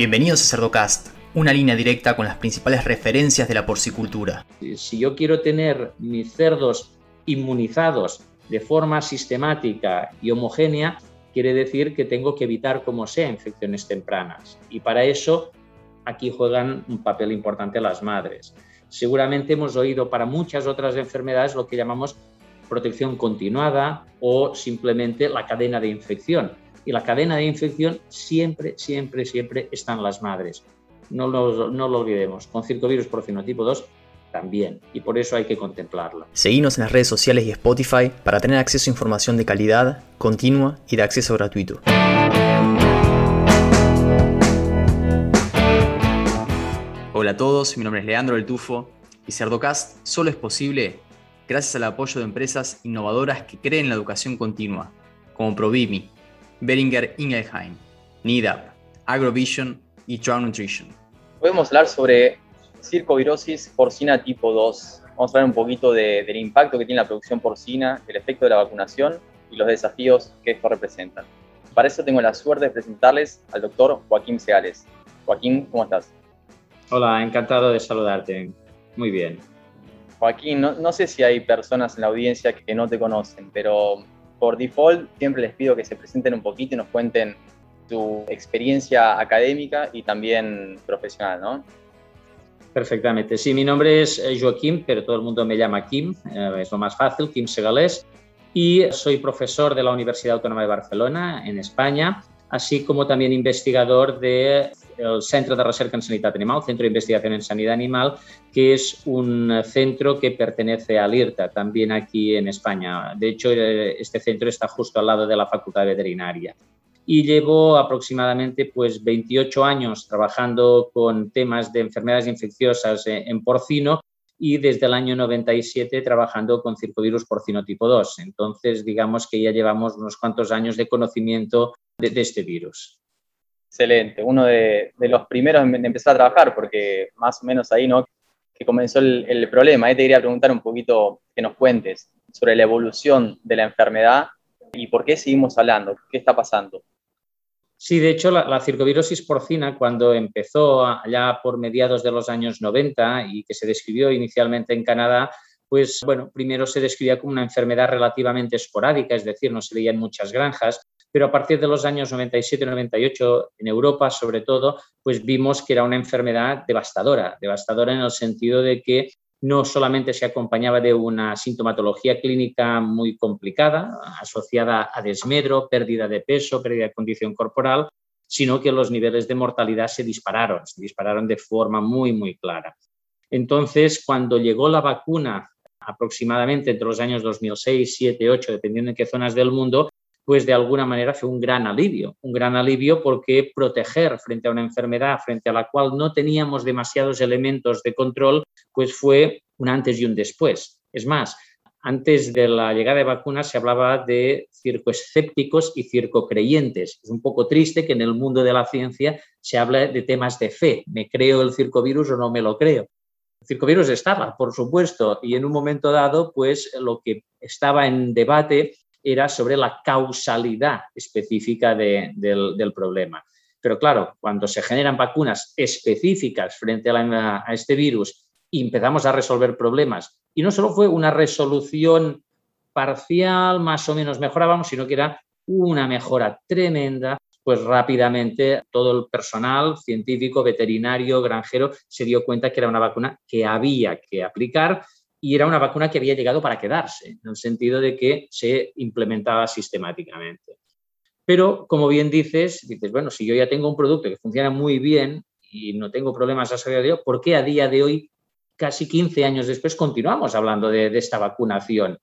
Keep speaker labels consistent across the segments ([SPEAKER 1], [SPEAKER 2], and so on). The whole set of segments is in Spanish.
[SPEAKER 1] Bienvenidos a Cerdocast, una línea directa con las principales referencias de la porcicultura.
[SPEAKER 2] Si yo quiero tener mis cerdos inmunizados de forma sistemática y homogénea, quiere decir que tengo que evitar como sea infecciones tempranas. Y para eso aquí juegan un papel importante las madres. Seguramente hemos oído para muchas otras enfermedades lo que llamamos protección continuada o simplemente la cadena de infección. Y la cadena de infección siempre, siempre, siempre están las madres. No lo, no lo olvidemos. Con circovirus tipo 2 también. Y por eso hay que contemplarlo.
[SPEAKER 1] Seguimos en las redes sociales y Spotify para tener acceso a información de calidad, continua y de acceso gratuito. Hola a todos, mi nombre es Leandro del Tufo y Cerdocast solo es posible gracias al apoyo de empresas innovadoras que creen en la educación continua, como Provimi, Beringer Ingelheim, NIDAP, Agrovision y Trout Nutrition.
[SPEAKER 3] Podemos hablar sobre circovirosis porcina tipo 2. Vamos a hablar un poquito del impacto que tiene la producción porcina, el efecto de la vacunación y los desafíos que esto representa. Para eso tengo la suerte de presentarles al doctor Joaquín Seales. Joaquín, ¿cómo estás?
[SPEAKER 2] Hola, encantado de saludarte. Muy bien.
[SPEAKER 3] Joaquín, no, sé si hay personas en la audiencia que no te conocen, pero por default siempre les pido que se presenten un poquito y nos cuenten su experiencia académica y también profesional, ¿no?
[SPEAKER 2] Perfectamente. Sí, mi nombre es eh, Joaquín, pero todo el mundo me llama Kim, eh, es lo más fácil, Kim Segalés, y soy profesor de la Universidad Autónoma de Barcelona, en España, así como también investigador de el Centro de Recerca en Sanidad Animal, Centro de Investigación en Sanidad Animal, que es un centro que pertenece al IRTA, también aquí en España. De hecho, eh, este centro está justo al lado de la Facultad Veterinaria. Y llevo aproximadamente pues, 28 años trabajando con temas de enfermedades infecciosas en porcino y desde el año 97 trabajando con circovirus porcino tipo 2. Entonces, digamos que ya llevamos unos cuantos años de conocimiento de, de este virus.
[SPEAKER 3] Excelente, uno de, los primeros en empezar a trabajar, porque más o menos ahí, ¿no? Que comenzó el, problema. Ahí te quería preguntar un poquito que nos cuentes sobre la evolución de la enfermedad y por qué seguimos hablando, qué está pasando.
[SPEAKER 2] Sí, de hecho, la, la, circovirosis porcina, cuando empezó allá por mediados de los años 90 y que se describió inicialmente en Canadá, pues bueno, primero se describía como una enfermedad relativamente esporádica, es decir, no se veía en muchas granjas, pero a partir de los años 97-98 en Europa, sobre todo, pues vimos que era una enfermedad devastadora, devastadora en el sentido de que no solamente se acompañaba de una sintomatología clínica muy complicada, asociada a desmedro, pérdida de peso, pérdida de condición corporal, sino que los niveles de mortalidad se dispararon, se dispararon de forma muy, muy clara. Entonces, cuando llegó la vacuna, aproximadamente entre los años 2006, 7, 8, dependiendo en qué zonas del mundo, pues de alguna manera fue un gran alivio, un gran alivio porque proteger frente a una enfermedad frente a la cual no teníamos demasiados elementos de control, pues fue un antes y un después. Es más, antes de la llegada de vacunas se hablaba de circoescépticos y circocreyentes. Es un poco triste que en el mundo de la ciencia se hable de temas de fe. ¿Me creo el circovirus o no me lo creo? Circovirus estaba, por supuesto, y en un momento dado, pues lo que estaba en debate era sobre la causalidad específica del, problema. Pero claro, cuando se generan vacunas específicas frente a, este virus empezamos a resolver problemas, y no solo fue una resolución parcial, más o menos mejorábamos, sino que era una mejora tremenda, pues rápidamente todo el personal científico, veterinario, granjero se dio cuenta que era una vacuna que había que aplicar y era una vacuna que había llegado para quedarse, en el sentido de que se implementaba sistemáticamente. Pero, como bien dices, dices, bueno, si yo ya tengo un producto que funciona muy bien y no tengo problemas a saber de ello, ¿por qué a día de hoy, casi 15 años después, continuamos hablando de, de esta vacunación?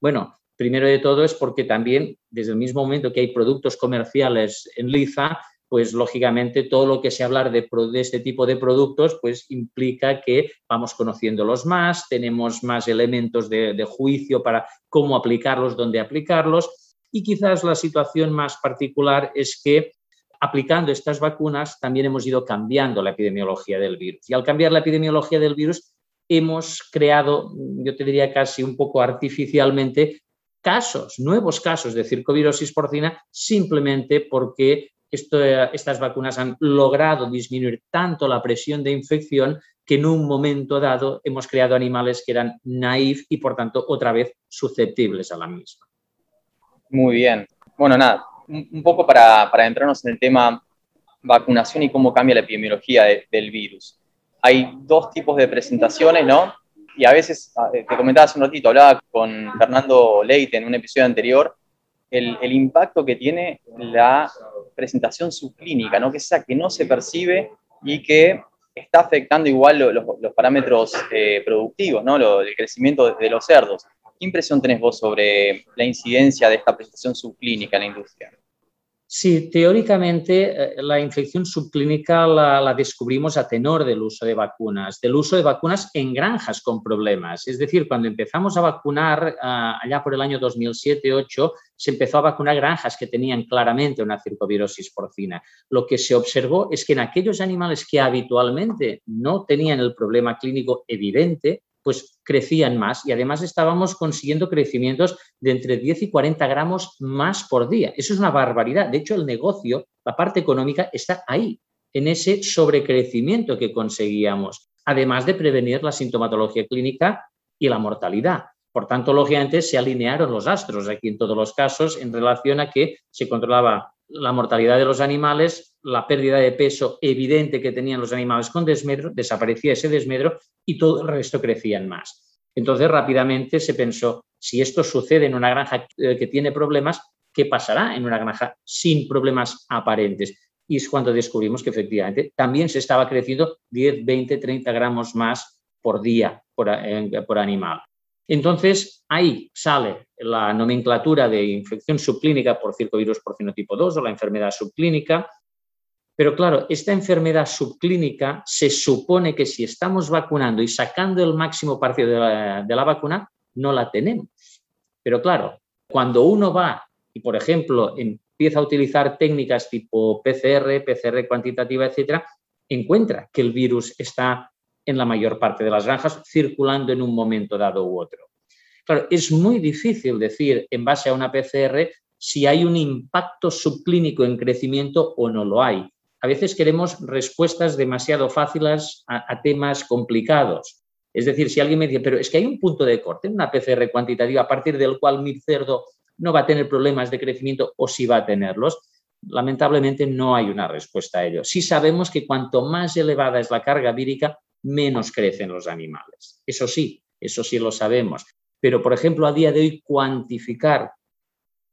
[SPEAKER 2] Bueno, primero de todo es porque también, desde el mismo momento que hay productos comerciales en Liza, pues lógicamente todo lo que se hablar de, de, este tipo de productos, pues implica que vamos conociéndolos más, tenemos más elementos de, de juicio para cómo aplicarlos, dónde aplicarlos. Y quizás la situación más particular es que aplicando estas vacunas también hemos ido cambiando la epidemiología del virus. Y al cambiar la epidemiología del virus, hemos creado, yo te diría casi un poco artificialmente, casos, nuevos casos de circovirosis porcina, simplemente porque estas vacunas han logrado disminuir tanto la presión de infección que en un momento dado hemos creado animales que eran naif y por tanto otra vez susceptibles a la misma.
[SPEAKER 3] Muy bien. Bueno, nada, un poco para, para entrarnos en el tema vacunación y cómo cambia la epidemiología del virus. Hay dos tipos de presentaciones, ¿no? Y a veces, ah, eh, te comentaba hace un ratito, hablaba con Fernando Leite en un episodio anterior, el, impacto que tiene la presentación subclínica, ¿no? que es esa que no se percibe y que está afectando igual los, parámetros eh, productivos, ¿no? el crecimiento de los cerdos. ¿Qué impresión tenés vos sobre la incidencia de esta presentación subclínica en la industria?
[SPEAKER 2] Sí, teóricamente eh, la infección subclínica la, descubrimos a tenor del uso de vacunas, del uso de vacunas en granjas con problemas. Es decir, cuando empezamos a vacunar ah, allá por el año 2007-2008, se empezó a vacunar granjas que tenían claramente una circovirosis porcina. Lo que se observó es que en aquellos animales que habitualmente no tenían el problema clínico evidente, pues crecían más y además estábamos consiguiendo crecimientos de entre 10 y 40 gramos más por día. Eso es una barbaridad. De hecho, el negocio, la parte económica, está ahí, en ese sobrecrecimiento que conseguíamos, además de prevenir la sintomatología clínica y la mortalidad. Por tanto, lógicamente, se alinearon los astros aquí en todos los casos en relación a que se controlaba la mortalidad de los animales, la pérdida de peso evidente que tenían los animales con desmedro, desaparecía ese desmedro y todo el resto crecían más. Entonces rápidamente se pensó, si esto sucede en una granja eh, que tiene problemas, ¿qué pasará en una granja sin problemas aparentes? Y es cuando descubrimos que efectivamente también se estaba creciendo 10, 20, 30 gramos más por día por, por animal. Entonces, ahí sale la nomenclatura de infección subclínica por circovirus porcino tipo 2 o la enfermedad subclínica. Pero claro, esta enfermedad subclínica se supone que si estamos vacunando y sacando el máximo partido de la, vacuna, no la tenemos. Pero claro, cuando uno va y, por ejemplo, empieza a utilizar técnicas tipo PCR, PCR cuantitativa, etcétera, encuentra que el virus está en la mayor parte de las granjas, circulando en un momento dado u otro. Claro, es muy difícil decir en base a una PCR si hay un impacto subclínico en crecimiento o no lo hay. A veces queremos respuestas demasiado fáciles a, temas complicados. Es decir, si alguien me dice, pero es que hay un punto de corte, una PCR cuantitativa a partir del cual mi cerdo no va a tener problemas de crecimiento o si va a tenerlos, lamentablemente no hay una respuesta a ello. Sí sabemos que cuanto más elevada es la carga vírica, menos crecen los animales. Eso sí, eso sí lo sabemos. Pero, por ejemplo, a día de hoy, cuantificar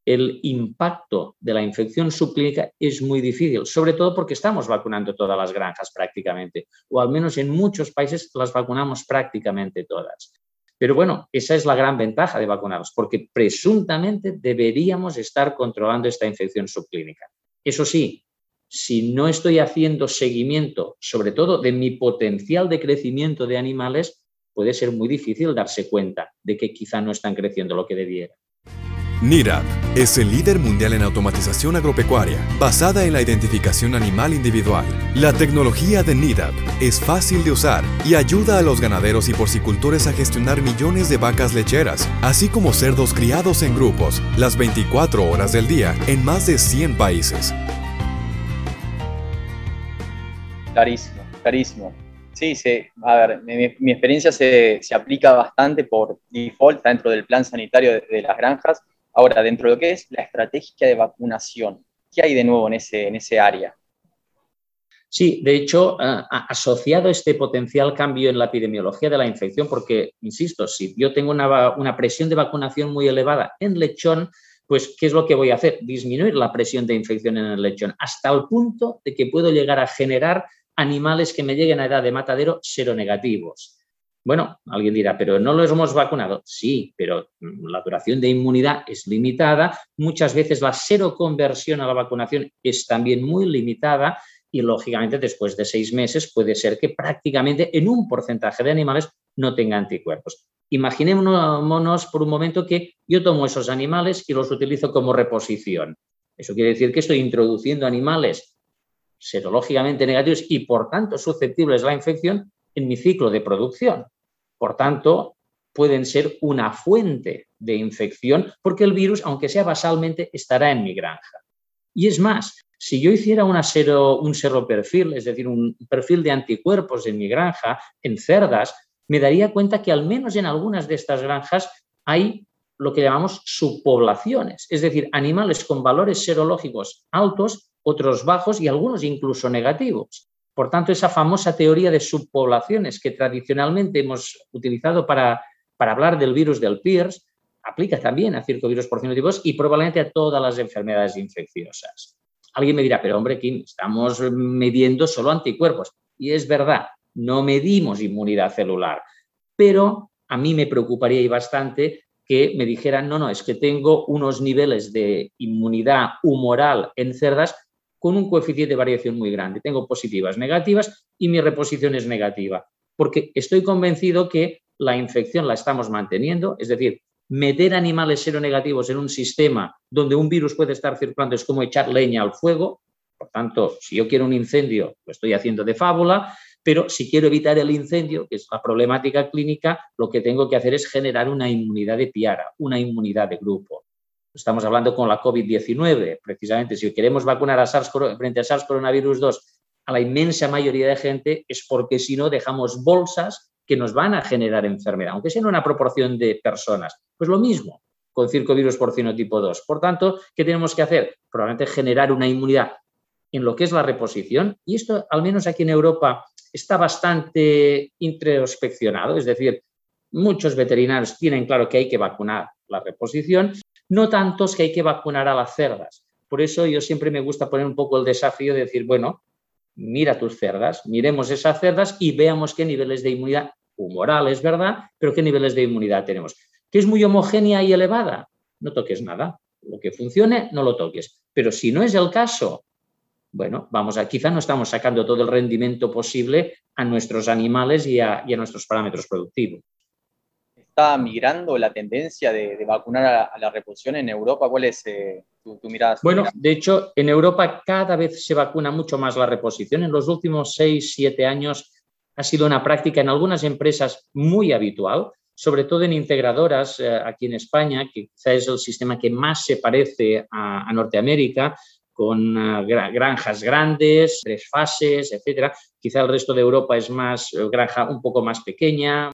[SPEAKER 2] el impacto de la infección subclínica es muy difícil, sobre todo porque estamos vacunando todas las granjas prácticamente, o al menos en muchos países las vacunamos prácticamente todas. Pero bueno, esa es la gran ventaja de vacunarlos, porque presuntamente deberíamos estar controlando esta infección subclínica. Eso sí, si no estoy haciendo seguimiento, sobre todo de mi potencial de crecimiento de animales, puede ser muy difícil darse cuenta de que quizá no están creciendo lo que debiera.
[SPEAKER 4] NIRAP es el líder mundial en automatización agropecuaria, basada en la identificación animal individual. La tecnología de NIRAP es fácil de usar y ayuda a los ganaderos y porcicultores a gestionar millones de vacas lecheras, así como cerdos criados en grupos, las 24 horas del día, en más de 100 países.
[SPEAKER 3] Clarísimo, clarísimo. Sí, sí. A ver, mi, experiencia se, aplica bastante por default dentro del plan sanitario de, las granjas. Ahora, dentro de lo que es la estrategia de vacunación, ¿qué hay de nuevo en ese, en ese área?
[SPEAKER 2] Sí, de hecho, asociado a este potencial cambio en la epidemiología de la infección, porque, insisto, si yo tengo una, una presión de vacunación muy elevada en lechón, pues ¿qué es lo que voy a hacer? Disminuir la presión de infección en el lechón hasta el punto de que puedo llegar a generar animales que me lleguen a edad de matadero seronegativos. Bueno, alguien dirá, pero no los hemos vacunado. Sí, pero la duración de inmunidad es limitada. Muchas veces la seroconversión a la vacunación es también muy limitada y, lógicamente, después de seis meses puede ser que prácticamente en un porcentaje de animales no tenga anticuerpos. Imaginémonos por un momento que yo tomo esos animales y los utilizo como reposición. Eso quiere decir que estoy introduciendo animales serológicamente negativos y por tanto susceptibles a la infección en mi ciclo de producción. Por tanto, pueden ser una fuente de infección porque el virus, aunque sea basalmente, estará en mi granja. Y es más, si yo hiciera una un seroperfil, es decir, un perfil de anticuerpos en mi granja, en cerdas, me daría cuenta que al menos en algunas de estas granjas hay lo que llamamos subpoblaciones, es decir, animales con valores serológicos altos, otros bajos y algunos incluso negativos. Por tanto, esa famosa teoría de subpoblaciones que tradicionalmente hemos utilizado para, para hablar del virus del PIRS aplica también a circovirus porcinotipos y probablemente a todas las enfermedades infecciosas. Alguien me dirá, pero hombre, Kim, estamos midiendo solo anticuerpos. Y es verdad, no medimos inmunidad celular, pero a mí me preocuparía y bastante que me dijeran, no, no, es que tengo unos niveles de inmunidad humoral en cerdas con un coeficiente de variación muy grande. Tengo positivas, negativas y mi reposición es negativa, porque estoy convencido que la infección la estamos manteniendo, es decir, meter animales seronegativos en un sistema donde un virus puede estar circulando es como echar leña al fuego. Por tanto, si yo quiero un incendio, lo estoy haciendo de fábula. Pero si quiero evitar el incendio, que es la problemática clínica, lo que tengo que hacer es generar una inmunidad de piara, una inmunidad de grupo. Estamos hablando con la COVID-19, precisamente. Si queremos vacunar a SARS, frente a SARS coronavirus 2 a la inmensa mayoría de gente, es porque si no dejamos bolsas que nos van a generar enfermedad, aunque sea en una proporción de personas. Pues lo mismo con circovirus porcino tipo 2. Por tanto, ¿qué tenemos que hacer? Probablemente generar una inmunidad en lo que es la reposición. Y esto, al menos aquí en Europa, está bastante introspeccionado, es decir, muchos veterinarios tienen claro que hay que vacunar la reposición, no tantos que hay que vacunar a las cerdas. Por eso yo siempre me gusta poner un poco el desafío de decir, bueno, mira tus cerdas, miremos esas cerdas y veamos qué niveles de inmunidad humoral es verdad, pero qué niveles de inmunidad tenemos. ¿Que es muy homogénea y elevada? No toques nada. Lo que funcione, no lo toques. Pero si no es el caso, bueno, vamos a, quizá no estamos sacando todo el rendimiento posible a nuestros animales y a, nuestros parámetros productivos.
[SPEAKER 3] ¿Está migrando la tendencia de, vacunar a, la reposición en Europa? ¿Cuál es eh, tu, mirada?
[SPEAKER 2] Bueno, de hecho, en Europa cada vez se vacuna mucho más la reposición. En los últimos seis, siete años ha sido una práctica en algunas empresas muy habitual, sobre todo en integradoras eh, aquí en España, que quizá es el sistema que más se parece a Norteamérica, con ah, granjas grandes, tres fases, etcétera. Quizá el resto de Europa es más eh, granja un poco más pequeña,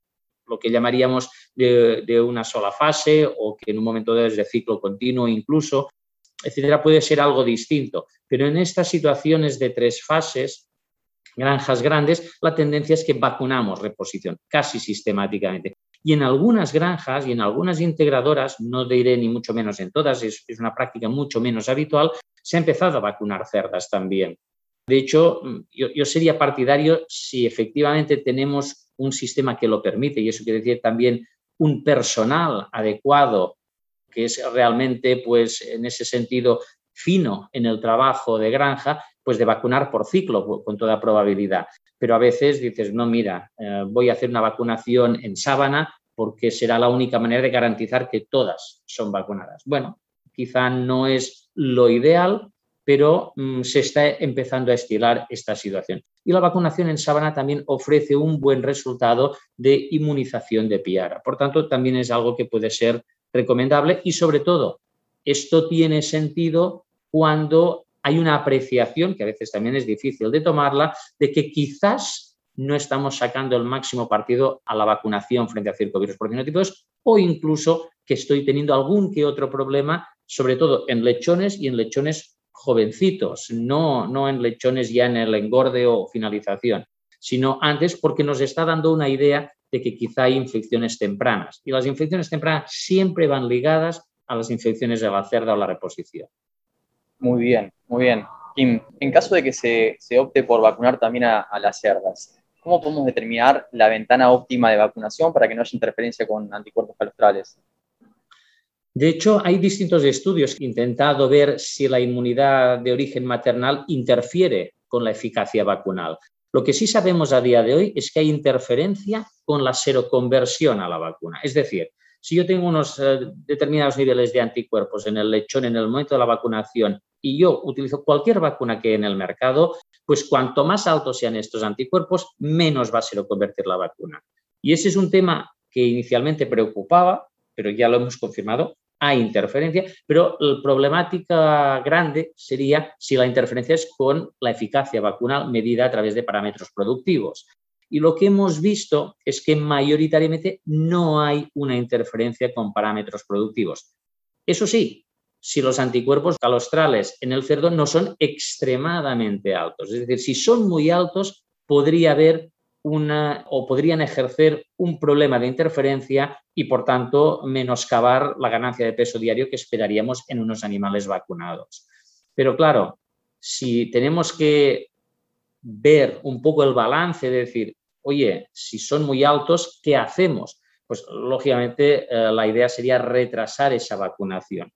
[SPEAKER 2] lo que llamaríamos de, una sola fase o que en un momento dado es de ciclo continuo incluso, etcétera, puede ser algo distinto. Pero en estas situaciones de tres fases, granjas grandes, la tendencia es que vacunamos reposición casi sistemáticamente. Y en algunas granjas y en algunas integradoras, no diré ni mucho menos en todas, es, es una práctica mucho menos habitual, se ha empezado a vacunar cerdas también. De hecho, yo, sería partidario si efectivamente tenemos un sistema que lo permite, y eso quiere decir también un personal adecuado, que es realmente, pues, en ese sentido, fino en el trabajo de granja, pues de vacunar por ciclo, con toda probabilidad. Pero a veces dices, no, mira, eh, voy a hacer una vacunación en sábana porque será la única manera de garantizar que todas son vacunadas. Bueno, quizá no es lo ideal, pero mm, se está empezando a estilar esta situación. Y la vacunación en sábana también ofrece un buen resultado de inmunización de piara. Por tanto, también es algo que puede ser recomendable y sobre todo, esto tiene sentido cuando hay una apreciación, que a veces también es difícil de tomarla, de que quizás no estamos sacando el máximo partido a la vacunación frente a circovirus porcinóticos o incluso que estoy teniendo algún que otro problema sobre todo en lechones y en lechones jovencitos, no, no en lechones ya en el engorde o finalización, sino antes porque nos está dando una idea de que quizá hay infecciones tempranas. Y las infecciones tempranas siempre van ligadas a las infecciones de la cerda o la reposición.
[SPEAKER 3] Muy bien, muy bien. Kim, en caso de que se, opte por vacunar también a, a, las cerdas, ¿cómo podemos determinar la ventana óptima de vacunación para que no haya interferencia con anticuerpos calostrales?
[SPEAKER 2] De hecho, hay distintos estudios que han intentado ver si la inmunidad de origen maternal interfiere con la eficacia vacunal. Lo que sí sabemos a día de hoy es que hay interferencia con la seroconversión a la vacuna. Es decir, si yo tengo unos eh, determinados niveles de anticuerpos en el lechón en el momento de la vacunación y yo utilizo cualquier vacuna que hay en el mercado, pues cuanto más altos sean estos anticuerpos, menos va a seroconvertir la vacuna. Y ese es un tema que inicialmente preocupaba, pero ya lo hemos confirmado, hay interferencia, pero la problemática grande sería si la interferencia es con la eficacia vacunal medida a través de parámetros productivos. Y lo que hemos visto es que mayoritariamente no hay una interferencia con parámetros productivos. Eso sí, si los anticuerpos calostrales en el cerdo no son extremadamente altos, es decir, si son muy altos, podría haber o podrían ejercer un problema de interferencia y por tanto menoscabar la ganancia de peso diario que esperaríamos en unos animales vacunados. Pero claro, si tenemos que ver un poco el balance, de decir, oye, si son muy altos, ¿qué hacemos? Pues lógicamente eh, la idea sería retrasar esa vacunación.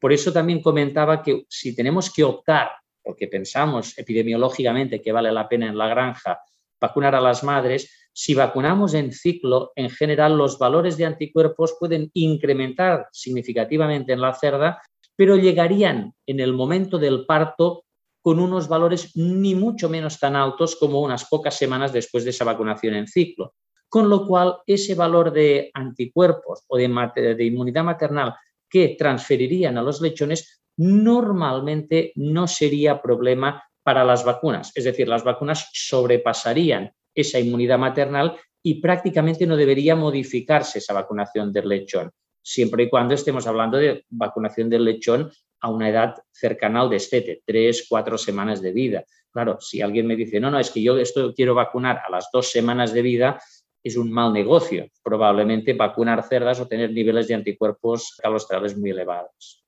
[SPEAKER 2] Por eso también comentaba que si tenemos que optar, porque pensamos epidemiológicamente que vale la pena en la granja vacunar a las madres, si vacunamos en ciclo, en general los valores de anticuerpos pueden incrementar significativamente en la cerda, pero llegarían en el momento del parto con unos valores ni mucho menos tan altos como unas pocas semanas después de esa vacunación en ciclo. Con lo cual, ese valor de anticuerpos o de, de inmunidad maternal que transferirían a los lechones normalmente no sería problema para las vacunas. Es decir, las vacunas sobrepasarían esa inmunidad maternal y prácticamente no debería modificarse esa vacunación del lechón, siempre y cuando estemos hablando de vacunación del lechón a una edad cercana al destete, tres, cuatro semanas de vida. Claro, si alguien me dice, no, no, es que yo esto quiero vacunar a las dos semanas de vida, es un mal negocio. Probablemente vacunar cerdas o tener niveles de anticuerpos calostrales muy elevados.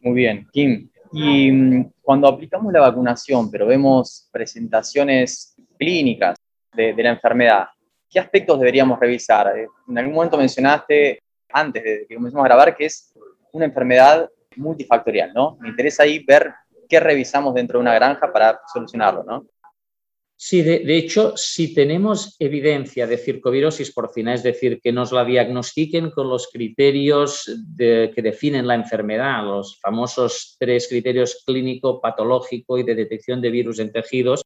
[SPEAKER 3] Muy bien, Kim. Y mm, cuando aplicamos la vacunación, pero vemos presentaciones clínicas de, de la enfermedad, ¿qué aspectos deberíamos revisar? En algún momento mencionaste, antes de que comencemos a grabar, que es una enfermedad multifactorial, ¿no? Me interesa ahí ver qué revisamos dentro de una granja para solucionarlo, ¿no?
[SPEAKER 2] Sí, de, hecho, si tenemos evidencia de circovirosis porcina, es decir, que nos la diagnostiquen con los criterios que definen la enfermedad, los famosos tres criterios clínico, patológico y de detección de virus en tejidos,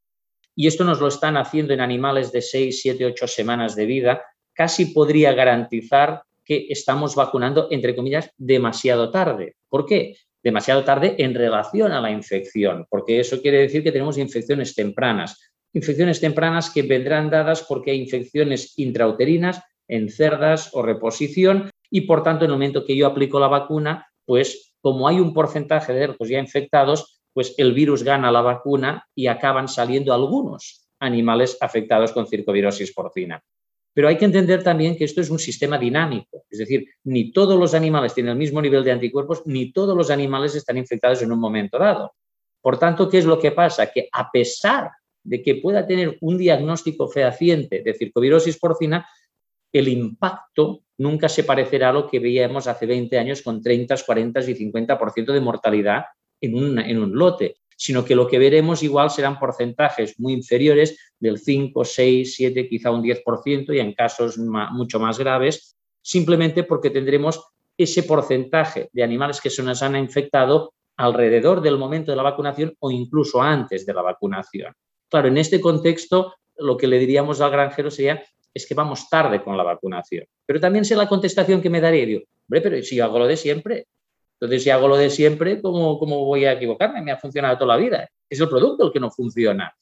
[SPEAKER 2] y esto nos lo están haciendo en animales de 6, 7, 8 semanas de vida, casi podría garantizar que estamos vacunando, entre comillas, demasiado tarde. ¿Por qué? Demasiado tarde en relación a la infección, porque eso quiere decir que tenemos infecciones tempranas. Infecciones tempranas que vendrán dadas porque hay infecciones intrauterinas en cerdas o reposición y por tanto en el momento que yo aplico la vacuna, pues como hay un porcentaje de cerdos ya infectados, pues el virus gana la vacuna y acaban saliendo algunos animales afectados con circovirosis porcina. Pero hay que entender también que esto es un sistema dinámico, es decir, ni todos los animales tienen el mismo nivel de anticuerpos, ni todos los animales están infectados en un momento dado. Por tanto, ¿qué es lo que pasa? Que a pesar de que pueda tener un diagnóstico fehaciente de circovirosis porcina, el impacto nunca se parecerá a lo que veíamos hace 20 años con 30, 40 y 50% de mortalidad en en un lote sino que lo que veremos igual serán porcentajes muy inferiores del 5, 6, 7, quizá un 10% y en casos mucho más graves, simplemente porque tendremos ese porcentaje de animales que se nos han infectado alrededor del momento de la vacunación o incluso antes de la vacunación. Claro, en este contexto, lo que le diríamos al granjero sería es que vamos tarde con la vacunación. Pero también sé la contestación que me daría, digo, hombre, pero si hago lo de siempre, entonces, si hago lo de siempre, ¿cómo, ¿cómo voy a equivocarme? Me ha funcionado toda la vida. Es el producto el que no funciona.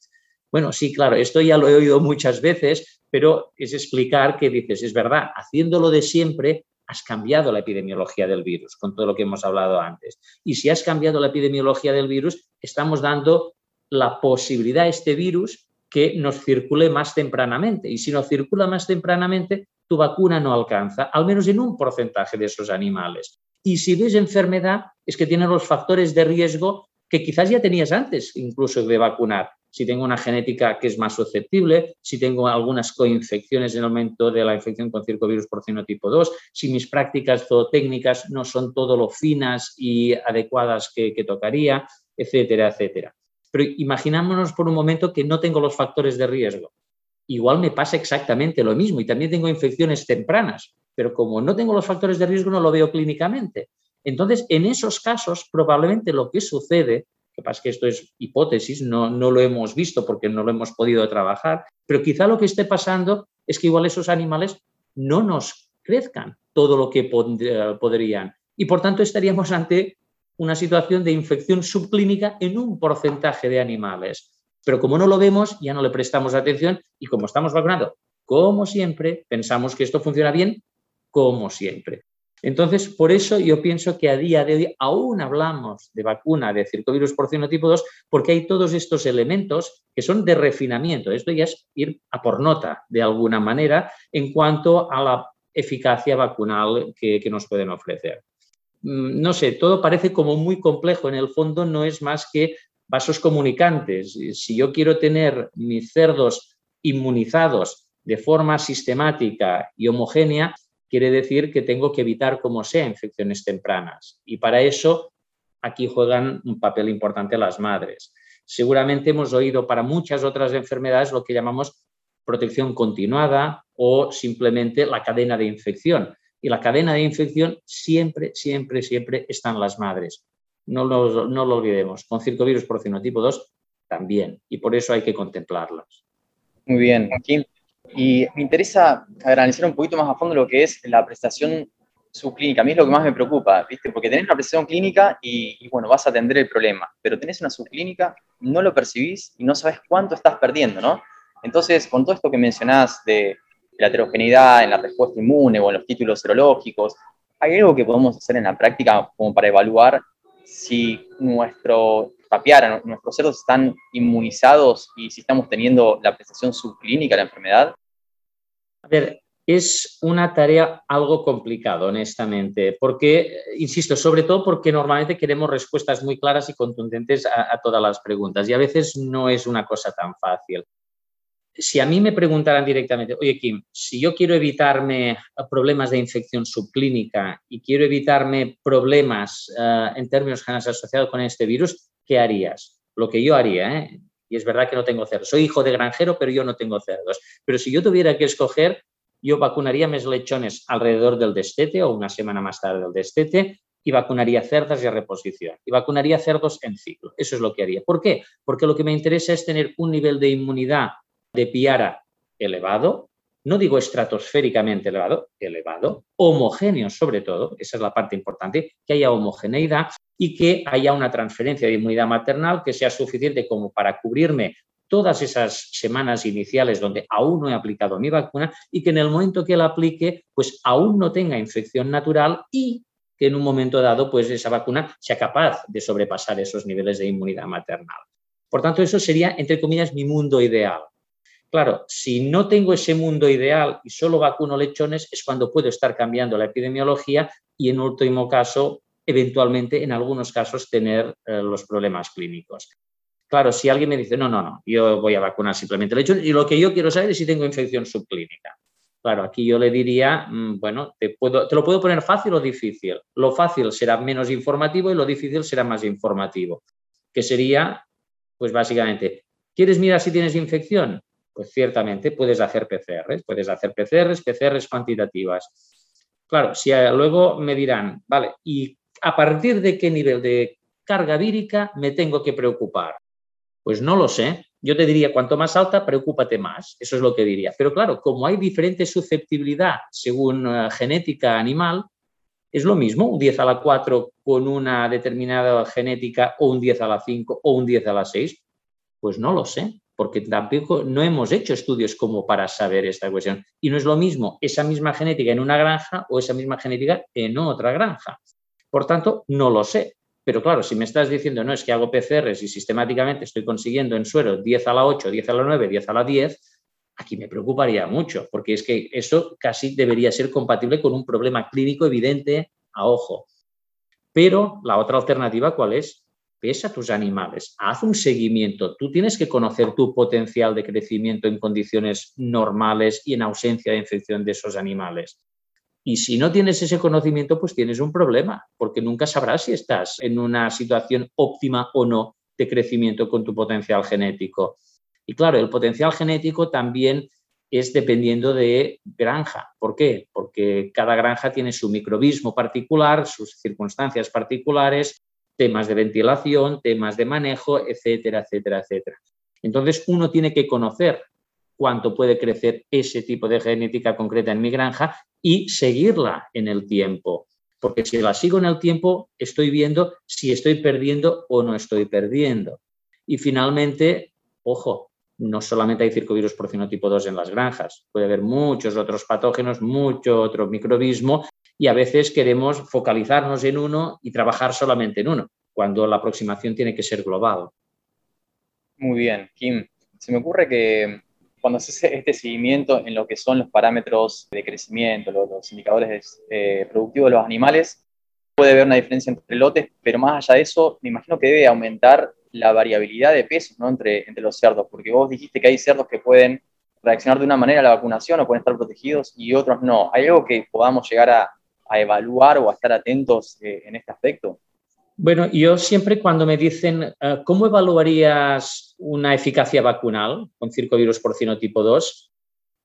[SPEAKER 2] Bueno, sí, claro, esto ya lo he oído muchas veces, pero es explicar que dices, es verdad, haciéndolo de siempre, has cambiado la epidemiología del virus, con todo lo que hemos hablado antes. Y si has cambiado la epidemiología del virus, estamos dando la posibilidad este virus que nos circule más tempranamente. Y si no circula más tempranamente, tu vacuna no alcanza, al menos en un porcentaje de esos animales. Y si ves enfermedad, es que tiene los factores de riesgo que quizás ya tenías antes incluso de vacunar. Si tengo una genética que es más susceptible, si tengo algunas coinfecciones en el momento de la infección con circovirus porcino tipo 2, si mis prácticas zootécnicas no son todo lo finas y adecuadas que, que tocaría, etcétera, etcétera. Pero imaginámonos por un momento que no tengo los factores de riesgo. Igual me pasa exactamente lo mismo y también tengo infecciones tempranas pero como no tengo los factores de riesgo no lo veo clínicamente. Entonces, en esos casos, probablemente lo que sucede, que pasa que esto es hipótesis, no, no lo hemos visto porque no lo hemos podido trabajar, pero quizá lo que esté pasando es que igual esos animales no nos crezcan todo lo que podrían. y por tanto estaríamos ante una situación de infección subclínica en un porcentaje de animales. Pero como no lo vemos, ya no le prestamos atención y como estamos vacunando, como siempre, pensamos que esto funciona bien, como siempre. Entonces, por eso yo pienso que a día de hoy aún hablamos de vacuna de circovirus porcino tipo 2 porque hay todos estos elementos que son de refinamiento. Esto ya es ir a por nota de alguna manera en cuanto a la eficacia vacunal que, que nos pueden ofrecer. Mm, no sé, todo parece como muy complejo. En el fondo no es más que vasos comunicantes. Si yo quiero tener mis cerdos inmunizados de forma sistemática y homogénea, quiere decir que tengo que evitar como sea infecciones tempranas. Y para eso aquí juegan un papel importante las madres. Seguramente hemos oído para muchas otras enfermedades lo que llamamos protección continuada o simplemente la cadena de infección. Y la cadena de infección siempre, siempre, siempre están las madres. No lo, no lo olvidemos. Con circovirus porcino tipo 2 también. Y por eso hay que contemplarlas.
[SPEAKER 3] Muy bien. Kim, y me interesa analizar un poquito más a fondo lo que es la prestación subclínica. A mí es lo que más me preocupa, ¿viste? Porque tenés una prestación clínica y, bueno, vas a atender el problema, pero tenés una subclínica, no lo percibís y no sabes cuánto estás perdiendo, ¿no? Entonces, con todo esto que mencionás de la heterogeneidad en la respuesta inmune o en los títulos serológicos, ¿hay algo que podemos hacer en la práctica como para evaluar si nuestro tapiar, nuestros cerdos están inmunizados y si estamos teniendo la prestación subclínica de la enfermedad?
[SPEAKER 2] A ver, es una tarea algo complicada, honestamente, porque, insisto, sobre todo porque normalmente queremos respuestas muy claras y contundentes a, todas las preguntas y a veces no es una cosa tan fácil. Si a mí me preguntaran directamente, oye Kim, si yo quiero evitarme problemas de infección subclínica y quiero evitarme problemas eh, en términos generales asociados con este virus, ¿qué harías? Lo que yo haría, ¿eh? y es verdad que no tengo cerdos. Soy hijo de granjero, pero yo no tengo cerdos. Pero si yo tuviera que escoger, yo vacunaría mis lechones alrededor del destete o una semana más tarde del destete y vacunaría cerdas a reposición. Y vacunaría cerdos en ciclo. Eso es lo que haría. ¿Por qué? Porque lo que me interesa es tener un nivel de inmunidad de piara elevado, no digo estratosféricamente elevado, elevado, homogéneo sobre todo, esa es la parte importante, que haya homogeneidad y que haya una transferencia de inmunidad maternal que sea suficiente como para cubrirme todas esas semanas iniciales donde aún no he aplicado mi vacuna y que en el momento que la aplique, pues aún no tenga infección natural y que en un momento dado, pues esa vacuna sea capaz de sobrepasar esos niveles de inmunidad maternal. Por tanto, eso sería, entre comillas, mi mundo ideal. Claro, si no tengo ese mundo ideal y solo vacuno lechones, es cuando puedo estar cambiando la epidemiología y en último caso, eventualmente, en algunos casos, tener eh, los problemas clínicos. Claro, si alguien me dice, no, no, no, yo voy a vacunar simplemente lechones y lo que yo quiero saber es si tengo infección subclínica. Claro, aquí yo le diría, mm, bueno, te, te lo puedo poner fácil o difícil. Lo fácil será menos informativo y lo difícil será más informativo. Que sería, pues básicamente, ¿quieres mirar si tienes infección? Pues ciertamente puedes hacer PCRs, puedes hacer PCRs, PCRs cuantitativas. Claro, si luego me dirán, vale, ¿y a partir de qué nivel de carga vírica me tengo que preocupar? Pues no lo sé. Yo te diría, cuanto más alta, preocúpate más. Eso es lo que diría. Pero claro, como hay diferente susceptibilidad según eh, genética animal, es lo mismo, un 10 a la 4 con una determinada genética o un 10 a la 5 o un 10 a la 6. Pues no lo sé porque tampoco no hemos hecho estudios como para saber esta cuestión. Y no es lo mismo esa misma genética en una granja o esa misma genética en otra granja. Por tanto, no lo sé. Pero claro, si me estás diciendo, no, es que hago PCRs y sistemáticamente estoy consiguiendo en suero 10 a la 8, 10 a la 9, 10 a la 10, aquí me preocuparía mucho, porque es que eso casi debería ser compatible con un problema clínico evidente a ojo. Pero la otra alternativa, ¿cuál es? Pesa tus animales, haz un seguimiento. Tú tienes que conocer tu potencial de crecimiento en condiciones normales y en ausencia de infección de esos animales. Y si no tienes ese conocimiento, pues tienes un problema, porque nunca sabrás si estás en una situación óptima o no de crecimiento con tu potencial genético. Y claro, el potencial genético también es dependiendo de granja. ¿Por qué? Porque cada granja tiene su microbismo particular, sus circunstancias particulares temas de ventilación, temas de manejo, etcétera, etcétera, etcétera. Entonces, uno tiene que conocer cuánto puede crecer ese tipo de genética concreta en mi granja y seguirla en el tiempo. porque si la sigo en el tiempo, estoy viendo si estoy perdiendo o no estoy perdiendo. Y finalmente, ojo, no solamente hay circovirus porcino tipo 2 en las granjas, puede haber muchos otros patógenos, mucho otro microbismo y a veces queremos focalizarnos en uno y trabajar solamente en uno, cuando la aproximación tiene que ser global.
[SPEAKER 3] Muy bien, Kim. Se me ocurre que cuando se hace este seguimiento en lo que son los parámetros de crecimiento, los, indicadores eh, productivos de los animales, puede haber una diferencia entre lotes, pero más allá de eso, me imagino que debe aumentar la variabilidad de pesos ¿no? entre, entre los cerdos, porque vos dijiste que hay cerdos que pueden reaccionar de una manera a la vacunación o pueden estar protegidos y otros no. ¿Hay algo que podamos llegar a, a evaluar o a estar atentos eh, en este aspecto?
[SPEAKER 2] Bueno, yo siempre cuando me dicen, eh, ¿cómo evaluarías una eficacia vacunal con circovirus porcino tipo 2?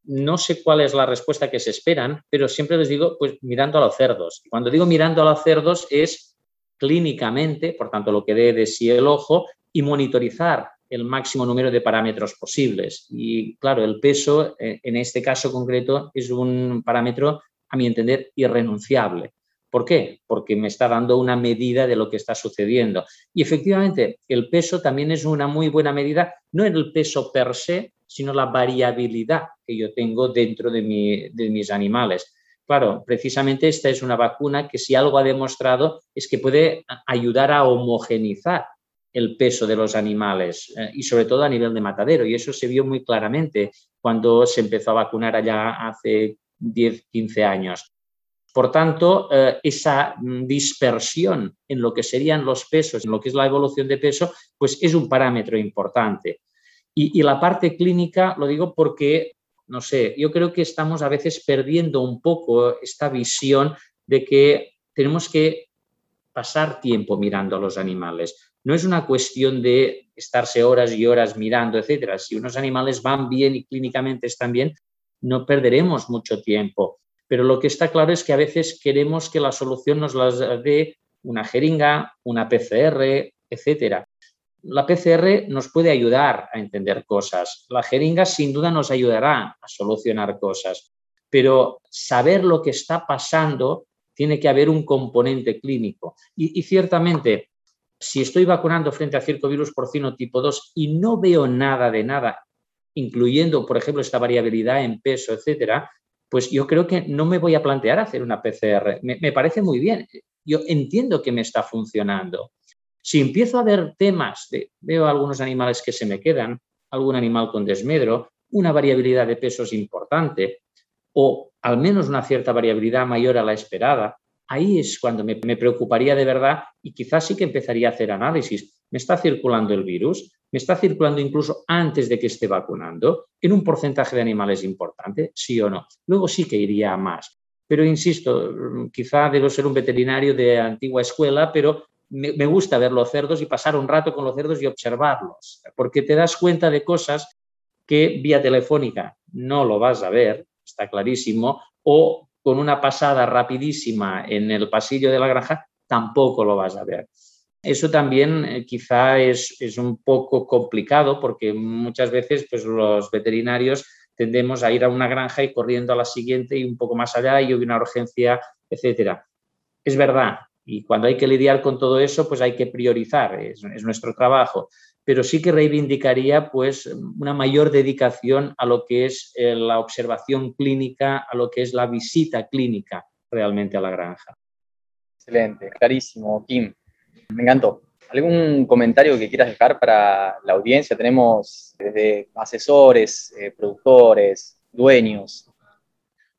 [SPEAKER 2] No sé cuál es la respuesta que se esperan, pero siempre les digo, pues mirando a los cerdos. Cuando digo mirando a los cerdos es clínicamente, por tanto lo que dé de sí el ojo, y monitorizar el máximo número de parámetros posibles. Y claro, el peso eh, en este caso concreto es un parámetro, a mi entender, irrenunciable. ¿Por qué? Porque me está dando una medida de lo que está sucediendo. Y efectivamente, el peso también es una muy buena medida, no el peso per se, sino la variabilidad que yo tengo dentro de, de mis animales. Claro, precisamente esta es una vacuna que si algo ha demostrado es que puede ayudar a homogenizar el peso de los animales eh, y sobre todo a nivel de matadero. Y eso se vio muy claramente cuando se empezó a vacunar allá hace 10, 15 años. Por tanto, eh, esa dispersión en lo que serían los pesos, en lo que es la evolución de peso, pues es un parámetro importante. Y, y la parte clínica, lo digo porque, no sé, yo creo que estamos a veces perdiendo un poco esta visión de que tenemos que pasar tiempo mirando a los animales. No es una cuestión de estarse horas y horas mirando, etcétera. Si unos animales van bien y clínicamente están bien, no perderemos mucho tiempo. Pero lo que está claro es que a veces queremos que la solución nos la dé una jeringa, una PCR, etcétera. La PCR nos puede ayudar a entender cosas. La jeringa sin duda nos ayudará a solucionar cosas. Pero saber lo que está pasando tiene que haber un componente clínico. Y, y ciertamente, si estoy vacunando frente a circovirus porcino tipo 2 y no veo nada de nada, incluyendo, por ejemplo, esta variabilidad en peso, etcétera, pues yo creo que no me voy a plantear hacer una PCR. Me, parece muy bien. Yo entiendo que me está funcionando. Si empiezo a ver temas de, veo algunos animales que se me quedan, algún animal con desmedro, una variabilidad de pesos importante o al menos una cierta variabilidad mayor a la esperada, ahí es cuando me, me preocuparía de verdad y quizás sí que empezaría a hacer análisis. ¿Me está circulando el virus? me está circulando incluso antes de que esté vacunando, en un porcentaje de animales importante, sí o no. Luego sí que iría a más. Pero insisto, quizá debo ser un veterinario de antigua escuela, pero me, gusta ver los cerdos y pasar un rato con los cerdos y observarlos, porque te das cuenta de cosas que vía telefónica no lo vas a ver, está clarísimo, o con una pasada rapidísima en el pasillo de la granja tampoco lo vas a ver. Eso también eh, quizá es, un poco complicado porque muchas veces pues, los veterinarios tendemos a ir a una granja y corriendo a la siguiente y un poco más allá y hay una urgencia, etcétera. Es verdad, y cuando hay que lidiar con todo eso, pues hay que priorizar, es, nuestro trabajo. Pero sí que reivindicaría pues una mayor dedicación a lo que es eh, la observación clínica, a lo que es la visita clínica realmente a la granja.
[SPEAKER 3] Excelente, clarísimo, Kim. Me encantó. ¿Algún comentario que quieras dejar para la audiencia? Tenemos desde asesores, eh, productores, dueños.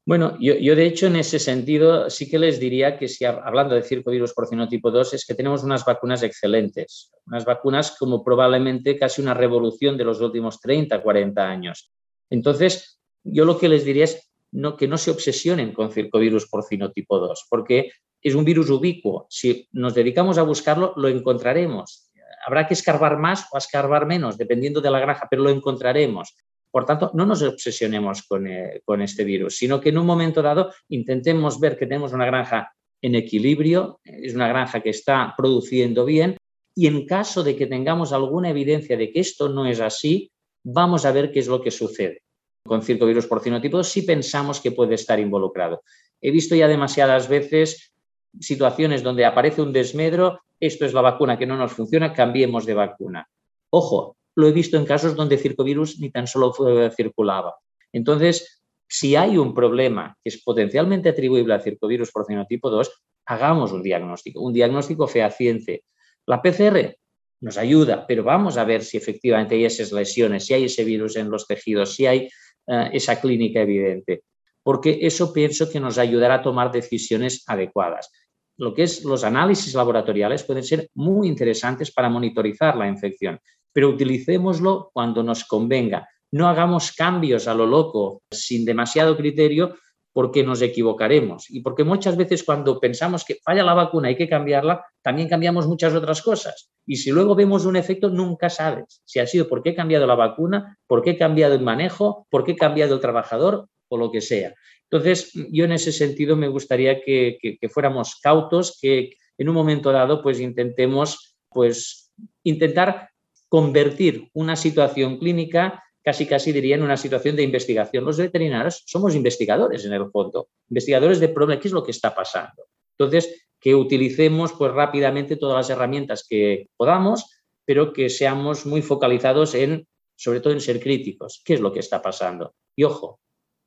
[SPEAKER 2] Bueno, yo, de hecho en ese sentido sí que les diría que si hablando de circovirus tipo 2 es que tenemos unas vacunas excelentes, unas vacunas como probablemente casi una revolución de los últimos 30, 40 años. Entonces, yo lo que les diría es que no se obsesionen con circovirus tipo 2, porque es un virus ubicuo. Si nos dedicamos a buscarlo, lo encontraremos. Habrá que escarbar más o escarbar menos, dependiendo de la granja, pero lo encontraremos. Por tanto, no nos obsesionemos con, eh, con, este virus, sino que en un momento dado intentemos ver que tenemos una granja en equilibrio, es una granja que está produciendo bien y en caso de que tengamos alguna evidencia de que esto no es así, vamos a ver qué es lo que sucede. Con circovirus porcino tipo si pensamos que puede estar involucrado. He visto ya demasiadas veces situaciones donde aparece un desmedro, esto es la vacuna que no nos funciona, cambiemos de vacuna. Ojo, lo he visto en casos donde circovirus ni tan solo circulaba. Entonces, si hay un problema que es potencialmente atribuible al circovirus porcino tipo 2, hagamos un diagnóstico, un diagnóstico fehaciente. La PCR nos ayuda, pero vamos a ver si efectivamente hay esas lesiones, si hay ese virus en los tejidos, si hay eh, esa clínica evidente, porque eso pienso que nos ayudará a tomar decisiones adecuadas. Lo que es los análisis laboratoriales pueden ser muy interesantes para monitorizar la infección, pero utilicémoslo cuando nos convenga. No hagamos cambios a lo loco sin demasiado criterio porque nos equivocaremos y porque muchas veces cuando pensamos que falla la vacuna hay que cambiarla, también cambiamos muchas otras cosas. Y si luego vemos un efecto, nunca sabes si ha sido porque he cambiado la vacuna, porque he cambiado el manejo, porque he cambiado el trabajador o lo que sea. Entonces, yo en ese sentido me gustaría que, fuéramos cautos, que en un momento dado pues intentemos pues intentar convertir una situación clínica casi casi diría en una situación de investigación. Los veterinarios somos investigadores en el fondo, investigadores de problemas, qué es lo que está pasando. Entonces, que utilicemos pues rápidamente todas las herramientas que podamos, pero que seamos muy focalizados en, sobre todo en ser críticos, qué es lo que está pasando. Y ojo,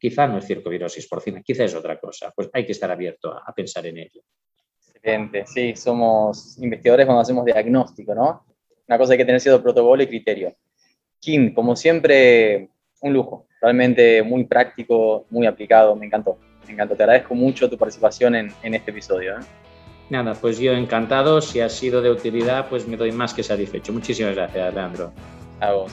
[SPEAKER 2] quizá no es circovirosis porcina, quizá es otra cosa, pues hay que estar abierto a, a pensar en ello.
[SPEAKER 3] Excelente, sí, somos investigadores cuando hacemos diagnóstico, ¿no? Una cosa hay que tener cierto protocolo y criterio. Kim, como siempre, un lujo, realmente muy práctico, muy aplicado, me encantó. Me encantó, te agradezco mucho tu participación en, este episodio. ¿eh?
[SPEAKER 2] Nada, pues yo encantado, si ha sido de utilidad, pues me doy más que satisfecho. Muchísimas gracias, Leandro.
[SPEAKER 3] A vos.